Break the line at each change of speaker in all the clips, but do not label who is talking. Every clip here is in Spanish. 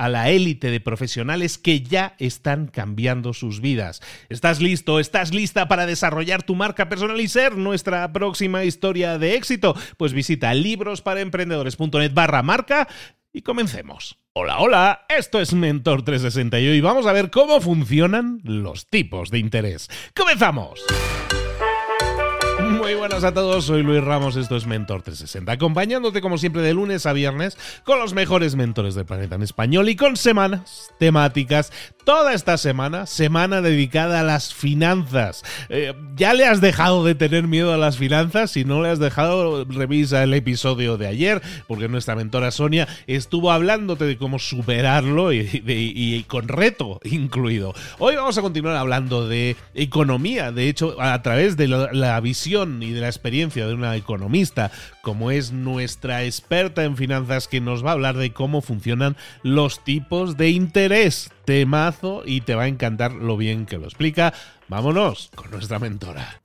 a la élite de profesionales que ya están cambiando sus vidas. ¿Estás listo? ¿Estás lista para desarrollar tu marca personal y ser nuestra próxima historia de éxito? Pues visita librosparaemprendedores.net barra marca y comencemos. Hola, hola, esto es Mentor 360 y vamos a ver cómo funcionan los tipos de interés. ¡Comenzamos! Muy buenas a todos, soy Luis Ramos, esto es Mentor 360, acompañándote como siempre de lunes a viernes con los mejores mentores del planeta en español y con semanas temáticas toda esta semana, semana dedicada a las finanzas. Eh, ¿Ya le has dejado de tener miedo a las finanzas? Si no le has dejado, revisa el episodio de ayer, porque nuestra mentora Sonia estuvo hablándote de cómo superarlo y, con reto incluido. Hoy vamos a continuar hablando de economía, de hecho, a través de la visión y de la experiencia de una economista, como es nuestra experta en finanzas, que nos va a hablar de cómo funcionan los tipos de interés temazo y te va a encantar lo bien que lo explica. Vámonos con nuestra mentora.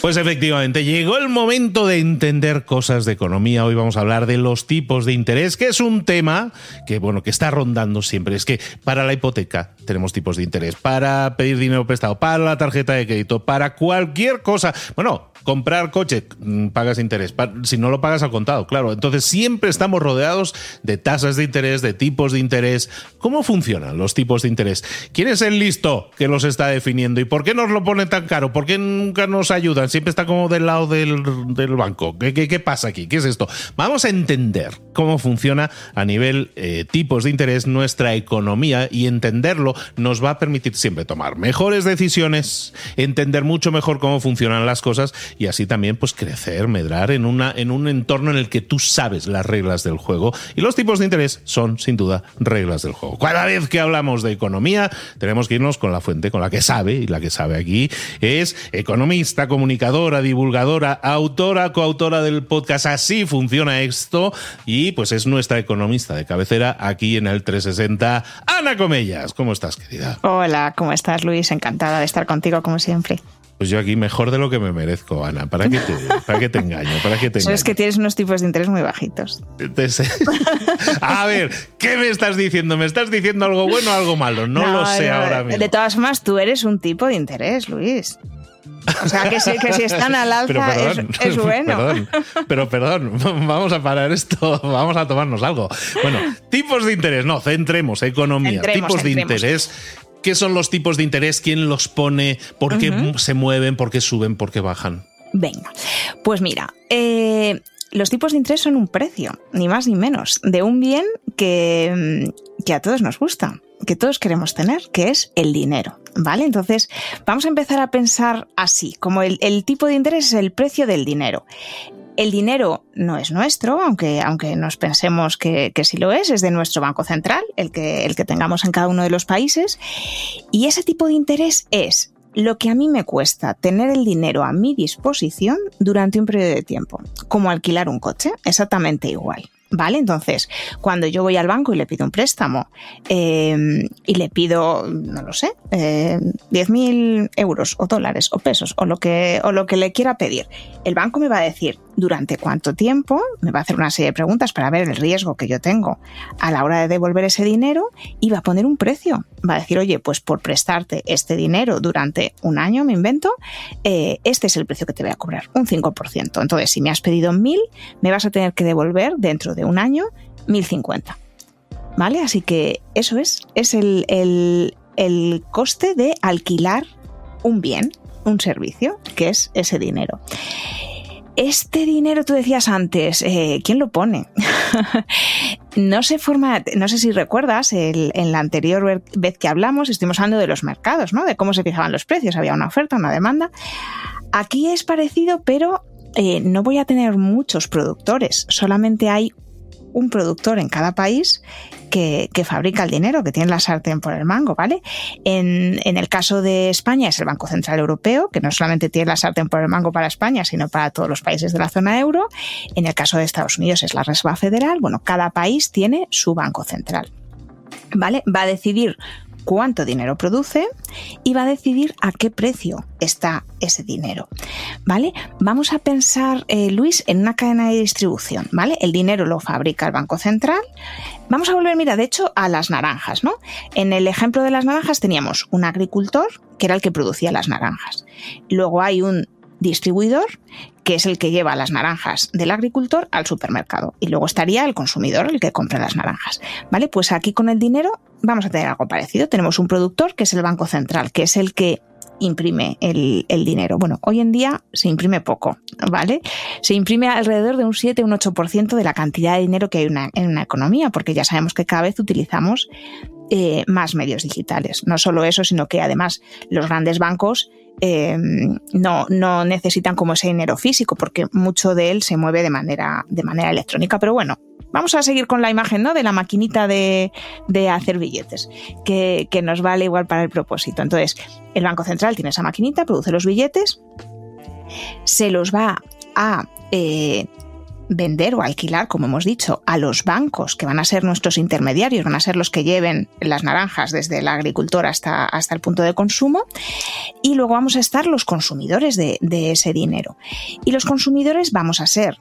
Pues efectivamente, llegó el momento de entender cosas de economía. Hoy vamos a hablar de los tipos de interés, que es un tema que, bueno, que está rondando siempre. Es que para la hipoteca tenemos tipos de interés, para pedir dinero prestado, para la tarjeta de crédito, para cualquier cosa. Bueno, comprar coche, mm, pagas interés. Si no lo pagas al contado, claro. Entonces siempre estamos rodeados de tasas de interés, de tipos de interés. ¿Cómo funcionan los tipos de interés? ¿Quién es el listo que los está definiendo? ¿Y por qué nos lo pone tan caro? ¿Por qué nunca nos ayudan? Siempre está como del lado del, banco. ¿Qué, ¿Qué, pasa aquí? ¿Qué es esto? Vamos a entender cómo funciona a nivel eh, tipos de interés nuestra economía y entenderlo nos va a permitir siempre tomar mejores decisiones, entender mucho mejor cómo funcionan las cosas y así también pues crecer, medrar en, una, en un entorno en el que tú sabes las reglas del juego y los tipos de interés son sin duda reglas del juego. Cada vez que hablamos de economía tenemos que irnos con la fuente, con la que sabe y la que sabe aquí es economista, comunicadora, divulgadora, autora, coautora del podcast Así funciona esto y pues es nuestra economista de cabecera aquí en el 360, Ana Comellas. ¿Cómo estás, querida?
Hola, ¿cómo estás, Luis? Encantada de estar contigo como siempre.
Pues yo aquí mejor de lo que me merezco, Ana. ¿Para qué te, para qué te engaño? ¿Para qué te
Es que tienes unos tipos de interés muy bajitos.
A ver, ¿qué me estás diciendo? ¿Me estás diciendo algo bueno o algo malo? No, lo sé ahora mismo.
De todas formas, tú eres un tipo de interés, Luis. O sea, que si, que si están al alza es, bueno.
Perdón, pero perdón, vamos a parar esto, vamos a tomarnos algo. Bueno, tipos de interés, no, centremos, economía, tipos de interés ¿Qué son los tipos de interés? ¿Quién los pone? ¿Por qué se mueven? ¿Por qué suben? ¿Por qué bajan?
Venga, pues mira, eh, los tipos de interés son un precio, ni más ni menos, de un bien que, mm, que a todos nos gusta, que todos queremos tener, que es el dinero. ¿Vale? Entonces, vamos a empezar a pensar así, como el, tipo de interés es el precio del dinero. El dinero no es nuestro, aunque, aunque nos pensemos que, sí lo es, es de nuestro Banco Central, el que, el que tengamos en cada uno de los países. Y ese tipo de interés es lo que a mí me cuesta tener el dinero a mi disposición durante un periodo de tiempo, como alquilar un coche, exactamente igual. ¿Vale? Entonces, cuando yo voy al banco y le pido un préstamo eh, y le pido, no lo sé, eh, 10.000 euros o dólares o pesos o lo, que, o lo que le quiera pedir, el banco me va a decir durante cuánto tiempo, me va a hacer una serie de preguntas para ver el riesgo que yo tengo a la hora de devolver ese dinero y va a poner un precio. Va a decir, oye, pues por prestarte este dinero durante un año, me invento, eh, este es el precio que te voy a cobrar, un 5%. Entonces, si me has pedido 1.000, me vas a tener que devolver dentro de un año 1.050. ¿Vale? Así que eso es, es el, el, el coste de alquilar un bien, un servicio, que es ese dinero. Este dinero, tú decías antes, eh, ¿quién lo pone? no se forma, no sé si recuerdas, el, en la anterior vez que hablamos, estuvimos hablando de los mercados, ¿no? De cómo se fijaban los precios, había una oferta, una demanda. Aquí es parecido, pero eh, no voy a tener muchos productores, solamente hay un productor en cada país que, fabrica el dinero, que tiene la sartén por el mango, ¿vale? En, en, el caso de España es el Banco Central Europeo, que no solamente tiene la sartén por el mango para España, sino para todos los países de la zona euro. En el caso de Estados Unidos es la Reserva Federal. Bueno, cada país tiene su Banco Central. ¿Vale? Va a decidir cuánto dinero produce y va a decidir a qué precio está ese dinero. ¿Vale? Vamos a pensar, eh, Luis, en una cadena de distribución, ¿vale? El dinero lo fabrica el Banco Central. Vamos a volver, mira, de hecho, a las naranjas, ¿no? En el ejemplo de las naranjas teníamos un agricultor que era el que producía las naranjas. Luego hay un distribuidor, que es el que lleva las naranjas del agricultor al supermercado. Y luego estaría el consumidor, el que compra las naranjas. ¿Vale? Pues aquí con el dinero vamos a tener algo parecido. Tenemos un productor, que es el Banco Central, que es el que imprime el, dinero. Bueno, hoy en día se imprime poco, ¿vale? Se imprime alrededor de un 7, un 8% de la cantidad de dinero que hay en una economía, porque ya sabemos que cada vez utilizamos eh, más medios digitales. No solo eso, sino que además los grandes bancos eh, no, no necesitan como ese dinero físico, porque mucho de él se mueve de manera, de manera electrónica. Pero bueno, vamos a seguir con la imagen ¿no? de la maquinita de, hacer billetes, que, nos vale igual para el propósito. Entonces, el Banco Central tiene esa maquinita, produce los billetes, se los va a eh, vender o alquilar, como hemos dicho, a los bancos, que van a ser nuestros intermediarios, van a ser los que lleven las naranjas desde el agricultor hasta, hasta el punto de consumo, y luego vamos a estar los consumidores de, de ese dinero. Y los consumidores vamos a ser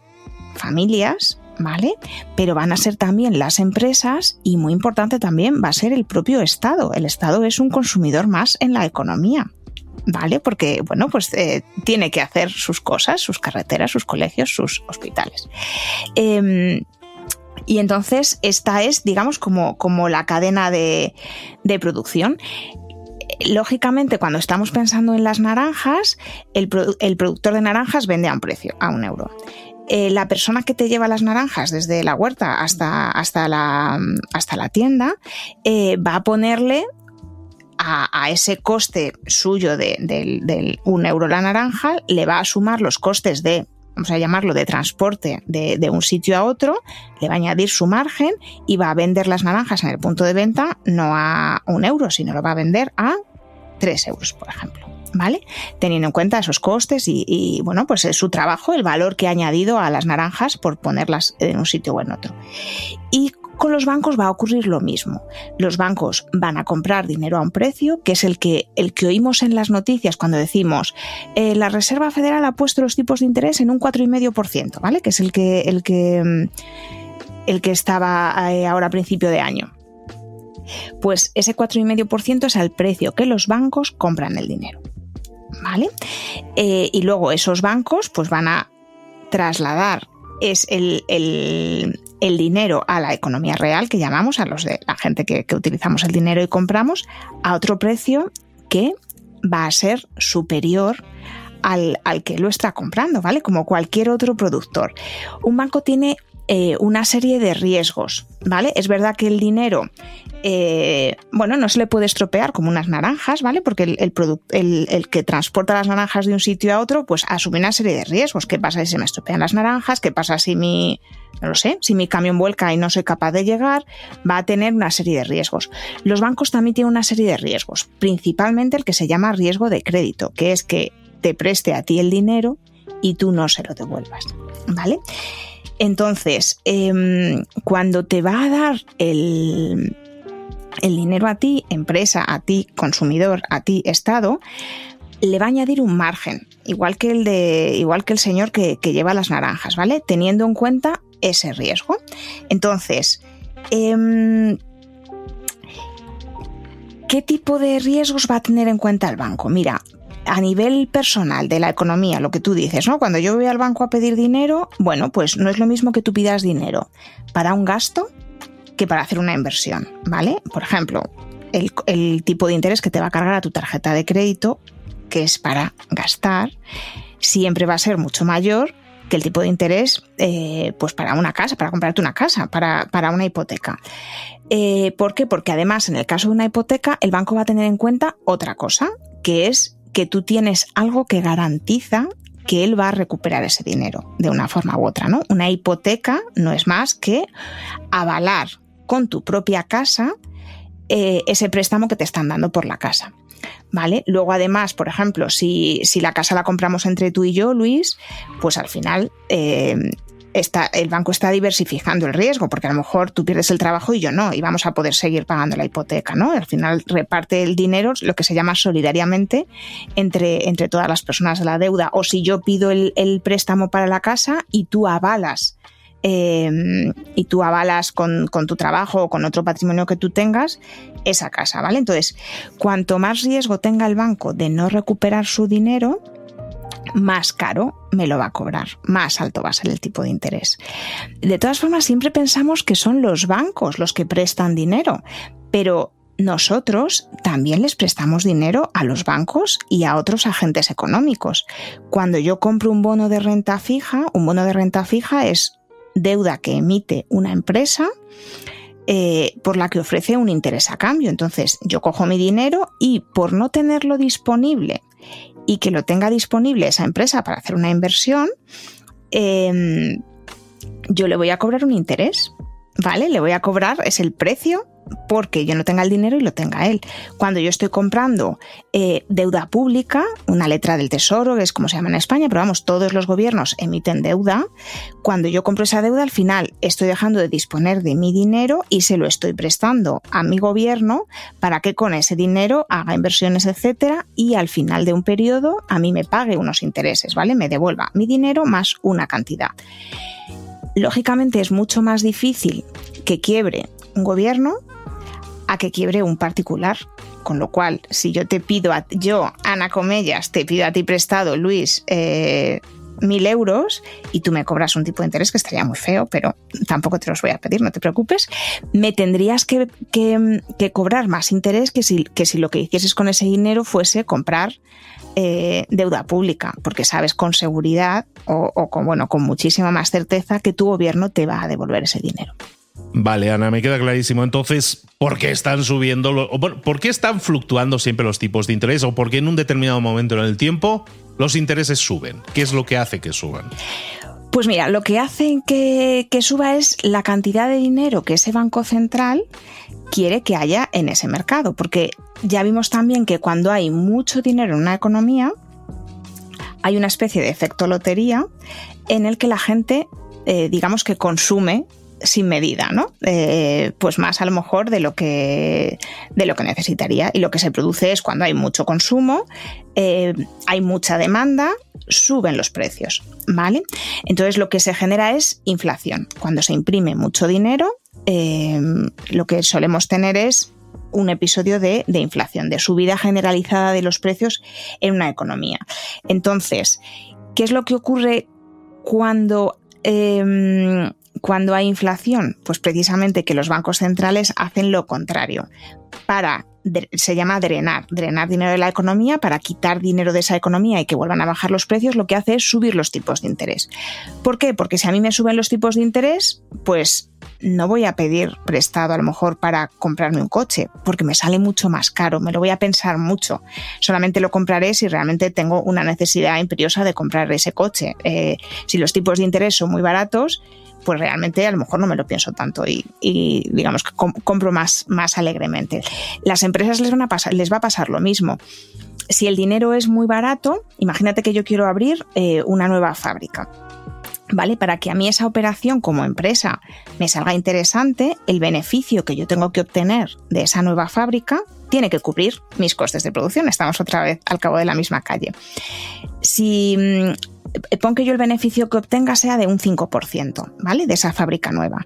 familias, ¿vale? Pero van a ser también las empresas y muy importante también va a ser el propio Estado. El Estado es un consumidor más en la economía. ¿Vale? Porque, bueno, pues eh, tiene que hacer sus cosas, sus carreteras, sus colegios, sus hospitales. Em, y entonces esta es, digamos, como, como la cadena de, producción lógicamente, cuando estamos pensando en las naranjas, el, productor de naranjas vende a un precio, a un euro. Eh, la persona que te lleva las naranjas desde la huerta hasta, hasta, la, hasta la tienda eh, va a ponerle a, ese coste suyo de, un euro la naranja, le va a sumar los costes de vamos a llamarlo de transporte de, un sitio a otro, le va a añadir su margen y va a vender las naranjas en el punto de venta no a un euro, sino lo va a vender a tres euros, por ejemplo. ¿Vale? Teniendo en cuenta esos costes y, bueno, pues es su trabajo, el valor que ha añadido a las naranjas por ponerlas en un sitio o en otro. Y con los bancos va a ocurrir lo mismo. Los bancos van a comprar dinero a un precio, que es el que, el que oímos en las noticias cuando decimos eh, la Reserva Federal ha puesto los tipos de interés en un 4,5%, ¿vale? Que es el que, el que, mm, el que estaba eh, ahora a principio de año. Pues ese 4,5% es el precio que los bancos compran el dinero. ¿Vale? Eh, y luego esos bancos pues van a trasladar es el, el dinero a la economía real, que llamamos a los de la gente que, utilizamos el dinero y compramos, a otro precio que va a ser superior al, al, que lo está comprando, ¿vale? Como cualquier otro productor. Un banco tiene eh, una serie de riesgos, ¿vale? Es verdad que el dinero eh, bueno, no se le puede estropear como unas naranjas, ¿vale? Porque el, el, el, que transporta las naranjas de un sitio a otro, pues asume una serie de riesgos. ¿Qué pasa si se me estropean las naranjas? ¿Qué pasa si mi, no lo sé, si mi camión vuelca y no soy capaz de llegar? Va a tener una serie de riesgos. Los bancos también tienen una serie de riesgos, principalmente el que se llama riesgo de crédito, que es que te preste a ti el dinero y tú no se lo devuelvas, ¿vale? Entonces, em, cuando te va a dar el, el dinero a ti, empresa, a ti, consumidor, a ti, Estado, le va a añadir un margen, igual que el de, igual que el señor que, lleva las naranjas, ¿vale? Teniendo en cuenta ese riesgo. Entonces, em, ¿qué tipo de riesgos va a tener en cuenta el banco? Mira, a nivel personal de la economía, lo que tú dices, ¿no? Cuando yo voy al banco a pedir dinero, bueno, pues no es lo mismo que tú pidas dinero para un gasto que para hacer una inversión, ¿vale? Por ejemplo, el, tipo de interés que te va a cargar a tu tarjeta de crédito, que es para gastar, siempre va a ser mucho mayor que el tipo de interés eh, pues para una casa, para comprarte una casa, para, una hipoteca. Eh, ¿Por qué? Porque además en el caso de una hipoteca el banco va a tener en cuenta otra cosa, que es que tú tienes algo que garantiza que él va a recuperar ese dinero de una forma u otra, ¿no? Una hipoteca no es más que avalar con tu propia casa eh, ese préstamo que te están dando por la casa. ¿Vale? Luego, además, por ejemplo, si, la casa la compramos entre tú y yo, Luis, pues al final eh, está, el banco está diversificando el riesgo, porque a lo mejor tú pierdes el trabajo y yo no, y vamos a poder seguir pagando la hipoteca, ¿no? Al final reparte el dinero, lo que se llama solidariamente, entre, entre todas las personas de la deuda. O si yo pido el, el préstamo para la casa y tú avalas Em, y tú avalas con, tu trabajo o con otro patrimonio que tú tengas esa casa, ¿vale? Entonces, cuanto más riesgo tenga el banco de no recuperar su dinero, más caro me lo va a cobrar, más alto va a ser el tipo de interés. De todas formas, siempre pensamos que son los bancos los que prestan dinero, pero nosotros también les prestamos dinero a los bancos y a otros agentes económicos. Cuando yo compro un bono de renta fija, un bono de renta fija es deuda que emite una empresa eh, por la que ofrece un interés a cambio. Entonces yo cojo mi dinero y por no tenerlo disponible y que lo tenga disponible esa empresa para hacer una inversión, em, yo le voy a cobrar un interés. ¿Vale? Le voy a cobrar, es el precio porque yo no tenga el dinero y lo tenga él. Cuando yo estoy comprando eh, deuda pública, una letra del tesoro, que es como se llama en España, pero vamos, todos los gobiernos emiten deuda, cuando yo compro esa deuda al final estoy dejando de disponer de mi dinero y se lo estoy prestando a mi gobierno para que con ese dinero haga inversiones, etcétera, y al final de un periodo a mí me pague unos intereses, ¿vale? Me devuelva mi dinero más una cantidad. Lógicamente es mucho más difícil que quiebre un gobierno a que quiebre un particular. Con lo cual, si yo te pido, a, yo, Ana Comellas, te pido a ti prestado, Luis, eh, mil euros y tú me cobras un tipo de interés que estaría muy feo, pero tampoco te los voy a pedir, no te preocupes, me tendrías que, cobrar más interés que si, que si, lo que hicieses con ese dinero fuese comprar eh, deuda pública, porque sabes con seguridad o, bueno, con muchísima más certeza que tu gobierno te va a devolver ese dinero.
Vale, Ana, me queda clarísimo. Entonces, ¿por qué están subiendo, o por qué están fluctuando siempre los tipos de interés? ¿O por qué en un determinado momento en el tiempo los intereses suben? ¿Qué es lo que hace que suban?
Pues mira, lo que hace que, que, suba es la cantidad de dinero que ese banco central quiere que haya en ese mercado, porque ya vimos también que cuando hay mucho dinero en una economía, hay una especie de efecto lotería en el que la gente, eh, digamos que consume sin medida, ¿no? Eh, pues más a lo mejor de lo que de lo que necesitaría. Y lo que se produce es cuando hay mucho consumo, eh, hay mucha demanda, suben los precios, ¿vale? Entonces lo que se genera es inflación. Cuando se imprime mucho dinero, eh, lo que solemos tener es un episodio de, de, inflación, de subida generalizada de los precios en una economía. Entonces, ¿qué es lo que ocurre cuando cuando hay inflación? Pues precisamente que los bancos centrales hacen lo contrario para se llama drenar, drenar dinero de la economía para quitar dinero de esa economía y que vuelvan a bajar los precios, lo que hace es subir los tipos de interés. ¿Por qué? Porque si a mí me suben los tipos de interés, pues no voy a pedir prestado a lo mejor para comprarme un coche, porque me sale mucho más caro, me lo voy a pensar mucho. Solamente lo compraré si realmente tengo una necesidad imperiosa de comprar ese coche. Eh, si los tipos de interés son muy baratos, pues realmente a lo mejor no me lo pienso tanto y, digamos que compro más, más alegremente. Las empresas les, van a pasar, les va a pasar lo mismo. Si el dinero es muy barato, imagínate que yo quiero abrir eh, una nueva fábrica. ¿Vale? Para que a mí esa operación como empresa me salga interesante, el beneficio que yo tengo que obtener de esa nueva fábrica tiene que cubrir mis costes de producción. Estamos otra vez al cabo de la misma calle. Si mm, eh, pon que yo el beneficio que obtenga sea de un 5%, ¿vale? De esa fábrica nueva.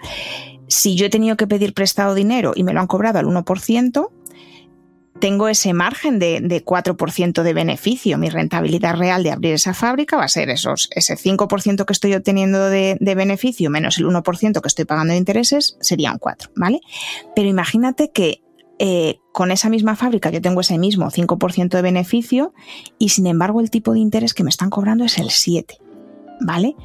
Si yo he tenido que pedir prestado dinero y me lo han cobrado al 1%, tengo ese margen de, 4% de beneficio. Mi rentabilidad real de abrir esa fábrica va a ser esos, ese 5% que estoy obteniendo de, de, beneficio menos el 1% que estoy pagando de intereses, sería un 4, ¿vale? Pero imagínate que eh, con esa misma fábrica yo tengo ese mismo 5% de beneficio y sin embargo el tipo de interés que me están cobrando es el 7, ¿vale?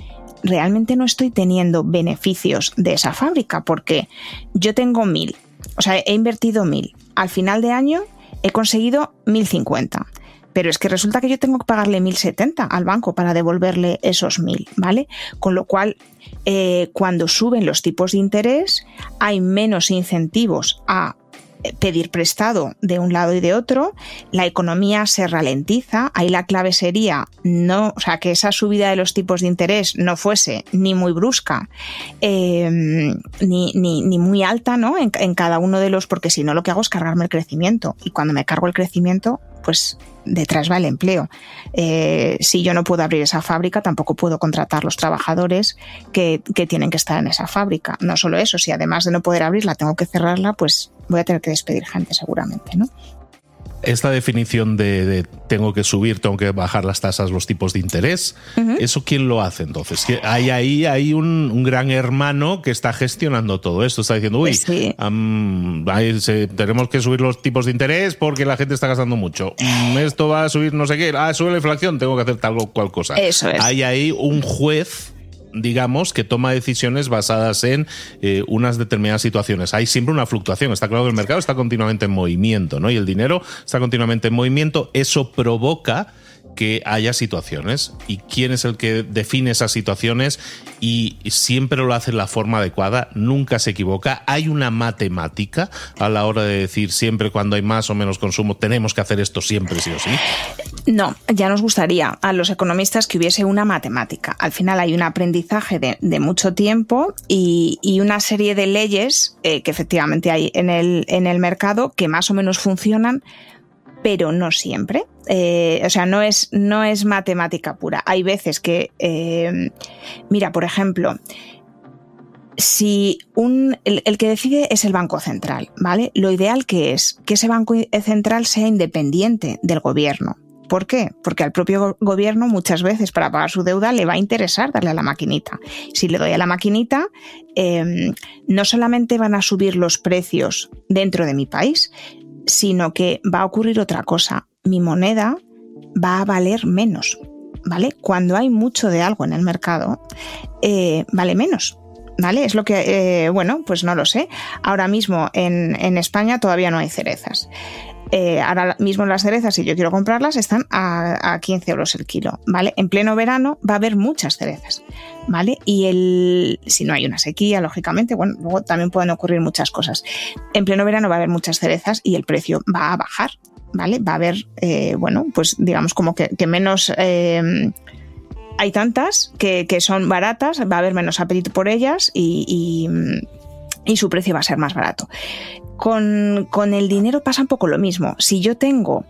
Realmente no estoy teniendo beneficios de esa fábrica porque yo tengo 1000, o sea, he invertido 1000. Al final de año he conseguido 1050 pero es que resulta que yo tengo que pagarle 1070 al banco para devolverle esos 1000, ¿vale? Con lo cual, eh, cuando suben los tipos de interés, hay menos incentivos a pedir prestado de un lado y de otro, la economía se ralentiza, ahí la clave sería no, o sea, que esa subida de los tipos de interés no fuese ni muy brusca em, ni, ni, muy alta, ¿no? En, en cada uno de los, porque si no lo que hago es cargarme el crecimiento y cuando me cargo el crecimiento, pues detrás va el empleo. Eh, si yo no puedo abrir esa fábrica, tampoco puedo contratar los trabajadores que, que, tienen que estar en esa fábrica. No solo eso, si además de no poder abrirla tengo que cerrarla, pues voy a tener que despedir gente seguramente, ¿no?
esta definición de, tengo que subir, tengo que bajar las tasas, los tipos de interés, ¿eso quién lo hace entonces? Hay ahí hay un, gran hermano que está gestionando todo esto, está diciendo, uy, tenemos que subir los tipos de interés porque la gente está gastando mucho. Mm, esto va a subir no sé qué, ah, sube la inflación, tengo que hacer tal o cual cosa.
Eso es.
Hay ahí un juez digamos, que toma decisiones basadas en eh, unas determinadas situaciones. Hay siempre una fluctuación. Está claro que el mercado está continuamente en movimiento, ¿no? Y el dinero está continuamente en movimiento. Eso provoca que haya situaciones y quién es el que define esas situaciones y siempre lo hace en la forma adecuada, nunca se equivoca. Hay una matemática a la hora de decir siempre cuando hay más o menos consumo tenemos que hacer esto siempre sí o sí.
No, ya nos gustaría a los economistas que hubiese una matemática. Al final hay un aprendizaje de, mucho tiempo y, una serie de leyes eh, que efectivamente hay en el, el mercado que más o menos funcionan pero no siempre. Eh, o sea, no es, no es matemática pura. Hay veces que, eh, mira, por ejemplo, si un, el, que decide es el Banco Central, ¿vale? Lo ideal que es que ese Banco Central sea independiente del gobierno. ¿Por qué? Porque al propio gobierno muchas veces para pagar su deuda le va a interesar darle a la maquinita. Si le doy a la maquinita, eh, no solamente van a subir los precios dentro de mi país, sino que va a ocurrir otra cosa. Mi moneda va a valer menos, ¿vale? Cuando hay mucho de algo en el mercado, eh, vale menos. ¿Vale? Es lo que, eh, bueno, pues no lo sé. Ahora mismo en España todavía no hay cerezas. Eh, ahora mismo las cerezas, si yo quiero comprarlas, están a, 15 euros el kilo, ¿vale? En pleno verano va a haber muchas cerezas, ¿vale? Y el, si no hay una sequía, lógicamente, bueno, luego también pueden ocurrir muchas cosas. En pleno verano va a haber muchas cerezas y el precio va a bajar, ¿vale? Va a haber, eh, bueno, pues digamos como que, menos... Eh, hay tantas que, son baratas, va a haber menos apetito por ellas y, y su precio va a ser más barato. Con, el dinero pasa un poco lo mismo. Si yo tengo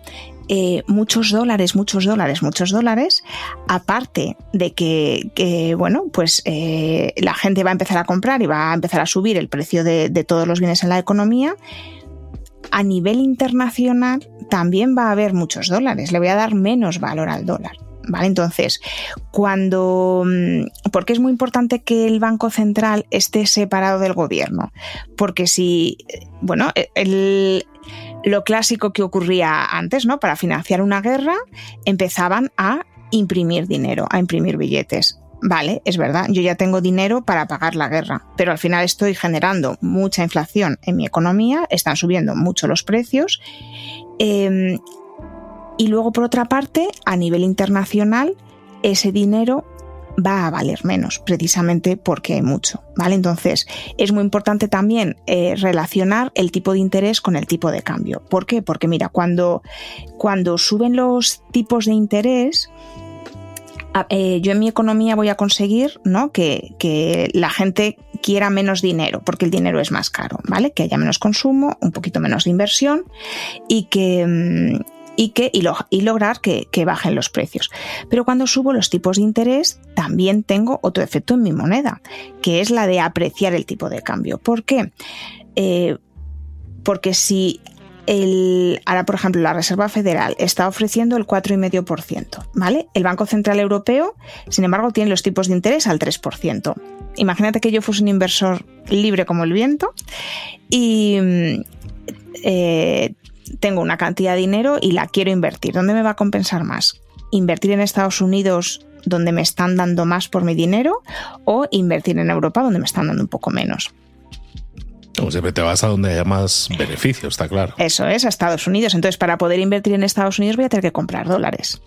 eh, muchos dólares, muchos dólares, muchos dólares, aparte de que, bueno, pues eh, la gente va a empezar a comprar y va a empezar a subir el precio de, todos los bienes en la economía, a nivel internacional también va a haber muchos dólares, le voy a dar menos valor al dólar. ¿Vale? Entonces, cuando... Mm, ¿Por qué es muy importante que el Banco Central esté separado del gobierno? Porque si, bueno, el, lo clásico que ocurría antes, ¿no? Para financiar una guerra, empezaban a imprimir dinero, a imprimir billetes. Vale, es verdad, yo ya tengo dinero para pagar la guerra, pero al final estoy generando mucha inflación en mi economía, están subiendo mucho los precios. Em, y luego, por otra parte, a nivel internacional, ese dinero va a valer menos, precisamente porque hay mucho, ¿vale? Entonces, es muy importante también eh, relacionar el tipo de interés con el tipo de cambio. ¿Por qué? Porque mira, cuando, cuando suben los tipos de interés, eh, yo en mi economía voy a conseguir ¿no? que, que, la gente quiera menos dinero, porque el dinero es más caro, ¿vale? Que haya menos consumo, un poquito menos de inversión y que, mm, y, que, y, lograr que, bajen los precios. Pero cuando subo los tipos de interés, también tengo otro efecto en mi moneda, que es la de apreciar el tipo de cambio. ¿Por qué? Eh, porque si ahora, por ejemplo, la Reserva Federal está ofreciendo el 4,5%, ¿vale? El Banco Central Europeo, sin embargo, tiene los tipos de interés al 3%. Imagínate que yo fuese un inversor libre como el viento y mm, eh, tengo una cantidad de dinero y la quiero invertir. ¿Dónde me va a compensar más? ¿Invertir en Estados Unidos donde me están dando más por mi dinero o invertir en Europa donde me están dando un poco menos?
Como siempre te vas a donde haya más beneficios, está claro.
Eso es, a Estados Unidos. Entonces, para poder invertir en Estados Unidos voy a tener que comprar dólares.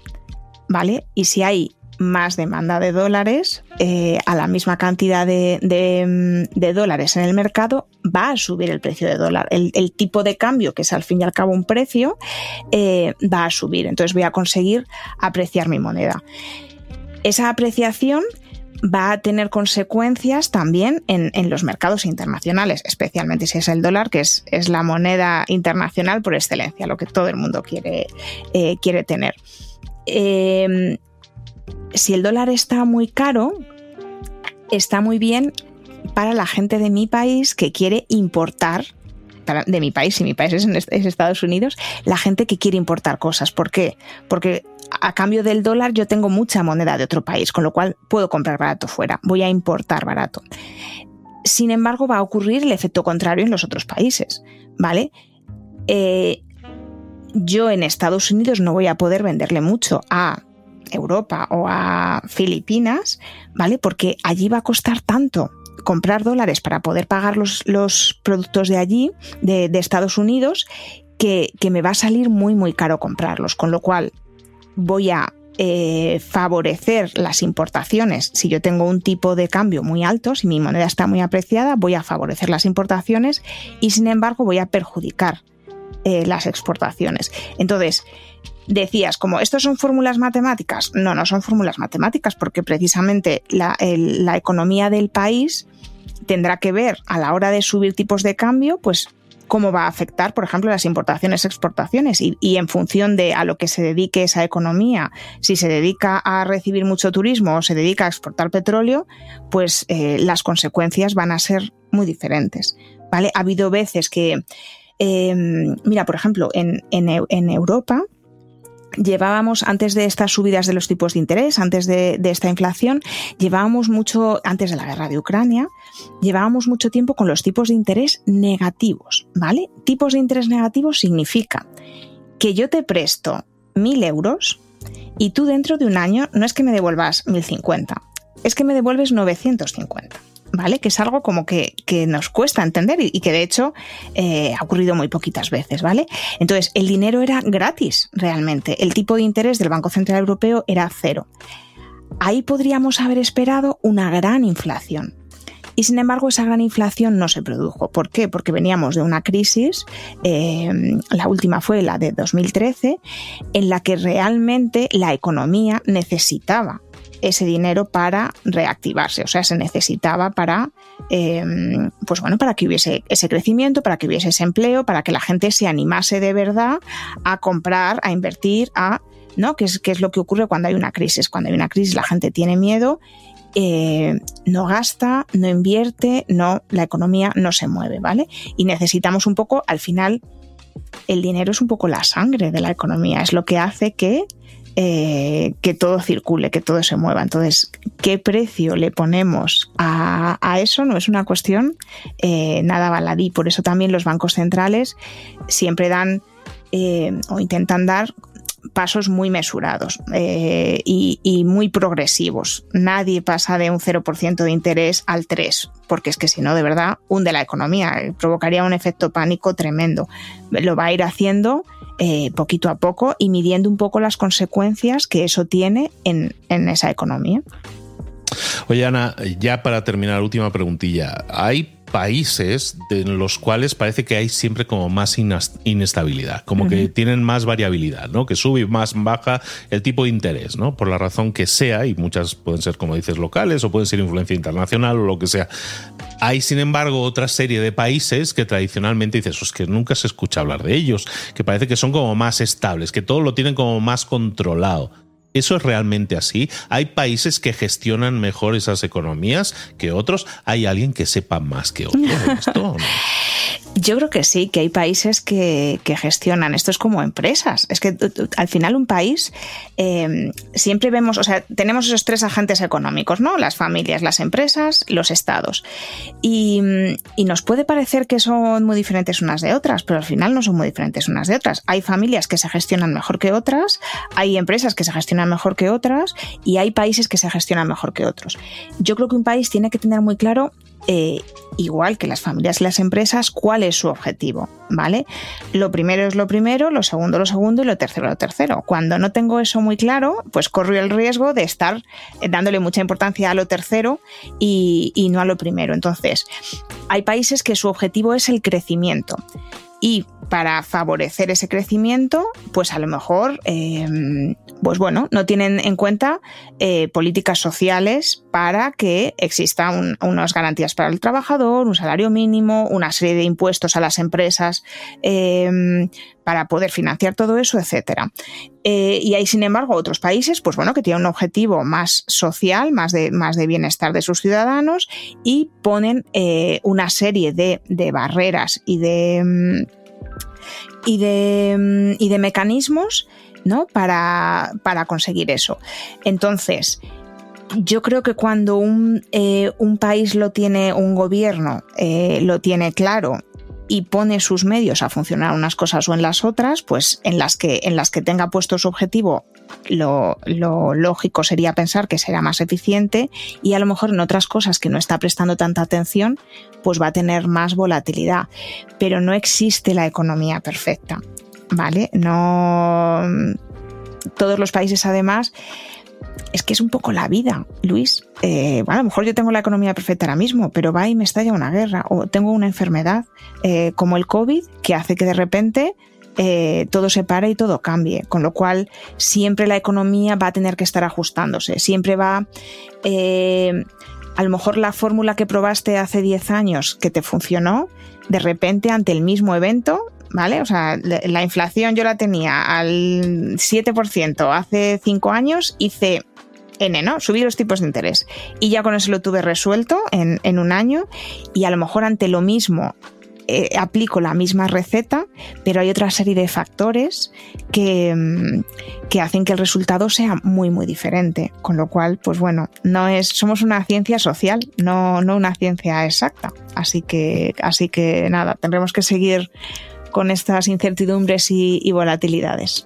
¿Vale? Y si hay más demanda de dólares eh, a la misma cantidad de, dólares en el mercado, va a subir el precio de dólar. El, tipo de cambio, que es al fin y al cabo un precio, eh, va a subir. Entonces voy a conseguir apreciar mi moneda. Esa apreciación va a tener consecuencias también en, los mercados internacionales, especialmente si es el dólar, que es, la moneda internacional por excelencia, lo que todo el mundo quiere, eh, quiere tener si el dólar está muy caro, está muy bien para la gente de mi país que quiere importar de mi país, si mi país es, es, Estados Unidos, la gente que quiere importar cosas. ¿Por qué? Porque a cambio del dólar yo tengo mucha moneda de otro país, con lo cual puedo comprar barato fuera, voy a importar barato. Sin embargo, va a ocurrir el efecto contrario en los otros países, ¿vale? Eh, yo en Estados Unidos no voy a poder venderle mucho a Europa o a Filipinas, ¿vale? Porque allí va a costar tanto comprar dólares para poder pagar los, los productos de allí, de, Estados Unidos, que, me va a salir muy, muy caro comprarlos. Con lo cual voy a eh, favorecer las importaciones. Si yo tengo un tipo de cambio muy alto, si mi moneda está muy apreciada, voy a favorecer las importaciones y sin embargo voy a perjudicar eh, las exportaciones. Entonces, decías, como, ¿estos son fórmulas matemáticas? No, no son fórmulas matemáticas, porque precisamente la, economía del país tendrá que ver a la hora de subir tipos de cambio, pues cómo va a afectar, por ejemplo, las importaciones, exportaciones y, en función de a lo que se dedique esa economía, si se dedica a recibir mucho turismo o se dedica a exportar petróleo, pues eh, las consecuencias van a ser muy diferentes. ¿vale? Ha habido veces que, em, mira, por ejemplo, en, en Europa, llevábamos, antes de estas subidas de los tipos de interés, antes de, esta inflación, llevábamos mucho, antes de la guerra de Ucrania, llevábamos mucho tiempo con los tipos de interés negativos, ¿vale? Tipos de interés negativos significa que yo te presto mil euros y tú dentro de un año no es que me devuelvas 1050, es que me devuelves 950. ¿Vale? Que es algo como que, nos cuesta entender y, que de hecho eh, ha ocurrido muy poquitas veces, ¿vale? Entonces, el dinero era gratis realmente. El tipo de interés del Banco Central Europeo era cero. Ahí podríamos haber esperado una gran inflación. Y sin embargo, esa gran inflación no se produjo. ¿Por qué? Porque veníamos de una crisis, eh, la última fue la de 2013, en la que realmente la economía necesitaba ese dinero para reactivarse. O sea, se necesitaba para, em, pues bueno, para que hubiese ese crecimiento, para que hubiese ese empleo, para que la gente se animase de verdad a comprar, a invertir, a, ¿no? Que es, que es lo que ocurre cuando hay una crisis. Cuando hay una crisis la gente tiene miedo, eh, no gasta, no invierte, no, la economía no se mueve, ¿vale? Y necesitamos un poco, al final, el dinero es un poco la sangre de la economía, es lo que hace que eh, que todo circule, que todo se mueva. Entonces, ¿qué precio le ponemos a, eso? No es una cuestión eh, nada baladí. Por eso también los bancos centrales siempre dan eh, o intentan dar pasos muy mesurados y, y, muy progresivos. Nadie pasa de un 0% de interés al 3%, porque es que si no, de verdad, hunde la economía, provocaría un efecto pánico tremendo. Lo va a ir haciendo eh, poquito a poco y midiendo un poco las consecuencias que eso tiene en, esa economía.
Oye, Ana, ya para terminar, última preguntilla. Hay países en los cuales parece que hay siempre como más inestabilidad, como que tienen más variabilidad, ¿no? Que sube y más baja el tipo de interés, ¿no? Por la razón que sea, y muchas pueden ser, como dices, locales o pueden ser influencia internacional o lo que sea. Hay, sin embargo, otra serie de países que tradicionalmente dices, es que nunca se escucha hablar de ellos, que parece que son como más estables, que todo lo tienen como más controlado. ¿Eso es realmente así? ¿Hay países que gestionan mejor esas economías que otros? ¿Hay alguien que sepa más que otro esto?
Yo creo que sí, que hay países que, gestionan. Esto es como empresas. Es que al final un país em, siempre vemos, o sea, tenemos esos tres agentes económicos, ¿no? Las familias, las empresas, los estados. Y, nos puede parecer que son muy diferentes unas de otras, pero al final no son muy diferentes unas de otras. Hay familias que se gestionan mejor que otras, hay empresas que se gestionan mejor que otras y hay países que se gestionan mejor que otros. Yo creo que un país tiene que tener muy claro eh, igual que las familias y las empresas, cuál es su objetivo, ¿vale? Lo primero es lo primero, lo segundo lo segundo y lo tercero lo tercero. Cuando no tengo eso muy claro, pues corro el riesgo de estar dándole mucha importancia a lo tercero y, y no a lo primero. Entonces, hay países que su objetivo es el crecimiento y para favorecer ese crecimiento, pues a lo mejor, em, pues bueno, no tienen en cuenta eh, políticas sociales para que existan unas garantías para el trabajador, un salario mínimo, una serie de impuestos a las empresas em, para poder financiar todo eso, etcétera. Eh, y hay, sin embargo, otros países, pues bueno, que tienen un objetivo más social, más de, más de bienestar de sus ciudadanos y ponen eh, una serie de, barreras y de em, y de, mm, y de mecanismos ¿no? para, para conseguir eso. Entonces, yo creo que cuando un, eh, un, país lo tiene, un gobierno eh, lo tiene claro y pone sus medios a funcionar unas cosas o en las otras, pues en las que, en las que tenga puesto su objetivo, lo, lo, lógico sería pensar que será más eficiente y a lo mejor en otras cosas que no está prestando tanta atención, pues va a tener más volatilidad. Pero no existe la economía perfecta, ¿vale? No. Todos los países, además, es que es un poco la vida, Luis. Eh, bueno, a lo mejor yo tengo la economía perfecta ahora mismo, pero va y me estalla una guerra o tengo una enfermedad eh, como el COVID que hace que de repente eh, todo se pare y todo cambie. Con lo cual, siempre la economía va a tener que estar ajustándose. Siempre va. a lo mejor la fórmula que probaste hace 10 años que te funcionó, de repente ante el mismo evento ¿vale? O sea, la inflación yo la tenía al 7% hace 5 años, hice N, ¿no? Subí los tipos de interés. Y ya con eso lo tuve resuelto en, en un año y a lo mejor ante lo mismo eh, aplico la misma receta, pero hay otra serie de factores que, mm, que, hacen que el resultado sea muy, muy diferente. Con lo cual, pues bueno, no es, somos una ciencia social, no, no una ciencia exacta. Así que, así que nada, tendremos que seguir con estas incertidumbres y volatilidades.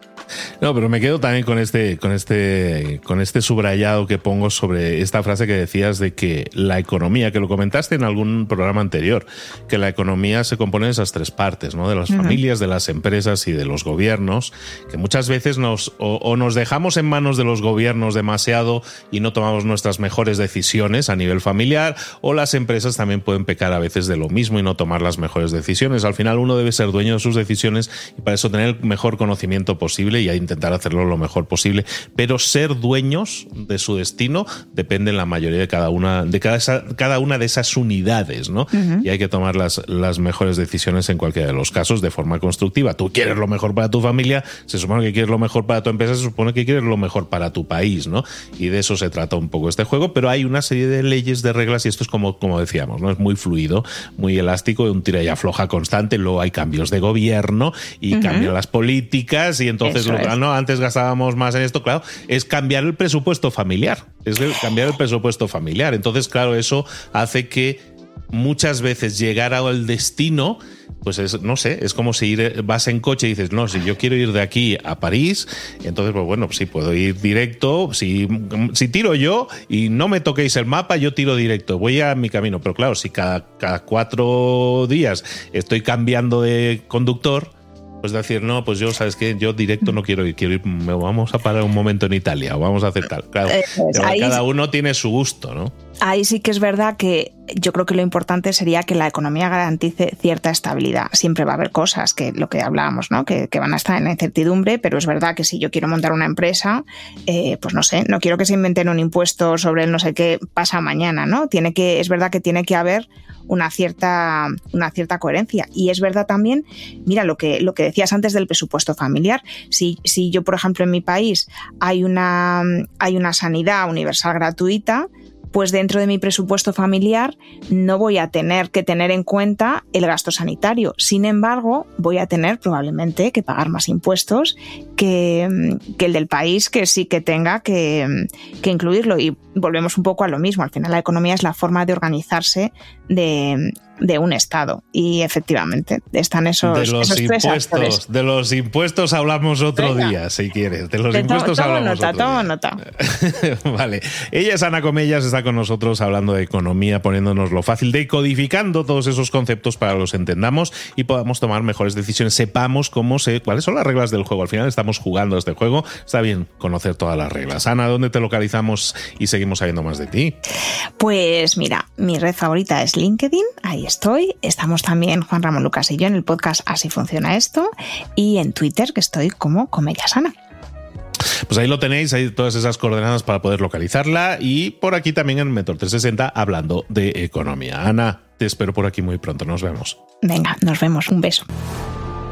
No, pero me quedo también con este, con este, con este subrayado que pongo sobre esta frase que decías de que la economía, que lo comentaste en algún programa anterior, que la economía se compone de esas tres partes, ¿no? De las familias, de las empresas y de los gobiernos, que muchas veces nos o, nos dejamos en manos de los gobiernos demasiado y no tomamos nuestras mejores decisiones a nivel familiar, o las empresas también pueden pecar a veces de lo mismo y no tomar las mejores decisiones. Al final uno debe ser dueño de sus decisiones y para eso tener el mejor conocimiento posible y a intentar hacerlo lo mejor posible. Pero ser dueños de su destino depende en la mayoría de cada una de cada, cada una de esas unidades, ¿no? Y hay que tomar las, las mejores decisiones en cualquiera de los casos de forma constructiva. Tú quieres lo mejor para tu familia, se supone que quieres lo mejor para tu empresa, se supone que quieres lo mejor para tu país, ¿no? Y de eso se trata un poco este juego, pero hay una serie de leyes, de reglas y esto es como, como decíamos, ¿no? Es muy fluido, muy elástico, un tira y afloja constante, luego hay cambios de gobierno y cambian las políticas y entonces antes, no, antes gastábamos más en esto, claro, es cambiar el presupuesto familiar. Es cambiar el presupuesto familiar. Entonces, claro, eso hace que muchas veces llegar al destino pues es, no sé, es como si ir, vas en coche y dices, no, si yo quiero ir de aquí a París, entonces, pues bueno, sí, puedo ir directo. Si, si tiro yo y no me toquéis el mapa, yo tiro directo, voy a mi camino. Pero claro, si cada, cada cuatro días estoy cambiando de conductor, pues decir, no, pues yo, ¿sabes qué? Yo directo no quiero ir, quiero ir, vamos a parar un momento en Italia o vamos a hacer tal. Claro, cada uno tiene su gusto, ¿no?
Ahí sí que es verdad que yo creo que lo importante sería que la economía garantice cierta estabilidad. Siempre va a haber cosas que lo que hablábamos, ¿no? Que, van a estar en incertidumbre, pero es verdad que si yo quiero montar una empresa, eh, pues no sé, no quiero que se inventen un impuesto sobre el no sé qué pasa mañana, ¿no? Tiene que, es verdad que tiene que haber una cierta, una cierta coherencia. Y es verdad también, mira, lo que, lo que decías antes del presupuesto familiar. Si, si yo, por ejemplo, en mi país hay una, hay una sanidad universal gratuita, pues dentro de mi presupuesto familiar no voy a tener que tener en cuenta el gasto sanitario. Sin embargo, voy a tener probablemente que pagar más impuestos que, el del país que sí que tenga que, que, incluirlo. Y volvemos un poco a lo mismo. Al final la economía es la forma de organizarse de, de un Estado. Y efectivamente, están esos,
de los impuestos, De los impuestos hablamos otro día, si quieres. De los impuestos hablamos
nota,
otro
nota.
vale. Ella es Ana Comellas, está con nosotros hablando de economía, poniéndonos lo fácil, decodificando todos esos conceptos para que los entendamos y podamos tomar mejores decisiones. Sepamos cómo se, cuáles son las reglas del juego. Al final estamos jugando este juego. Está bien conocer todas las reglas. Ana, ¿dónde te localizamos y seguimos sabiendo más de ti?
Pues mira, mi red favorita es LinkedIn. Ahí estoy. Estamos también Juan Ramón Lucas y yo en el podcast Así funciona esto. Y en Twitter, que estoy como Sana.
Pues ahí lo tenéis, hay todas esas coordenadas para poder localizarla y por aquí también en Mentor 360 hablando de economía. Ana, te espero por aquí muy pronto, nos vemos.
Venga, nos vemos, un beso.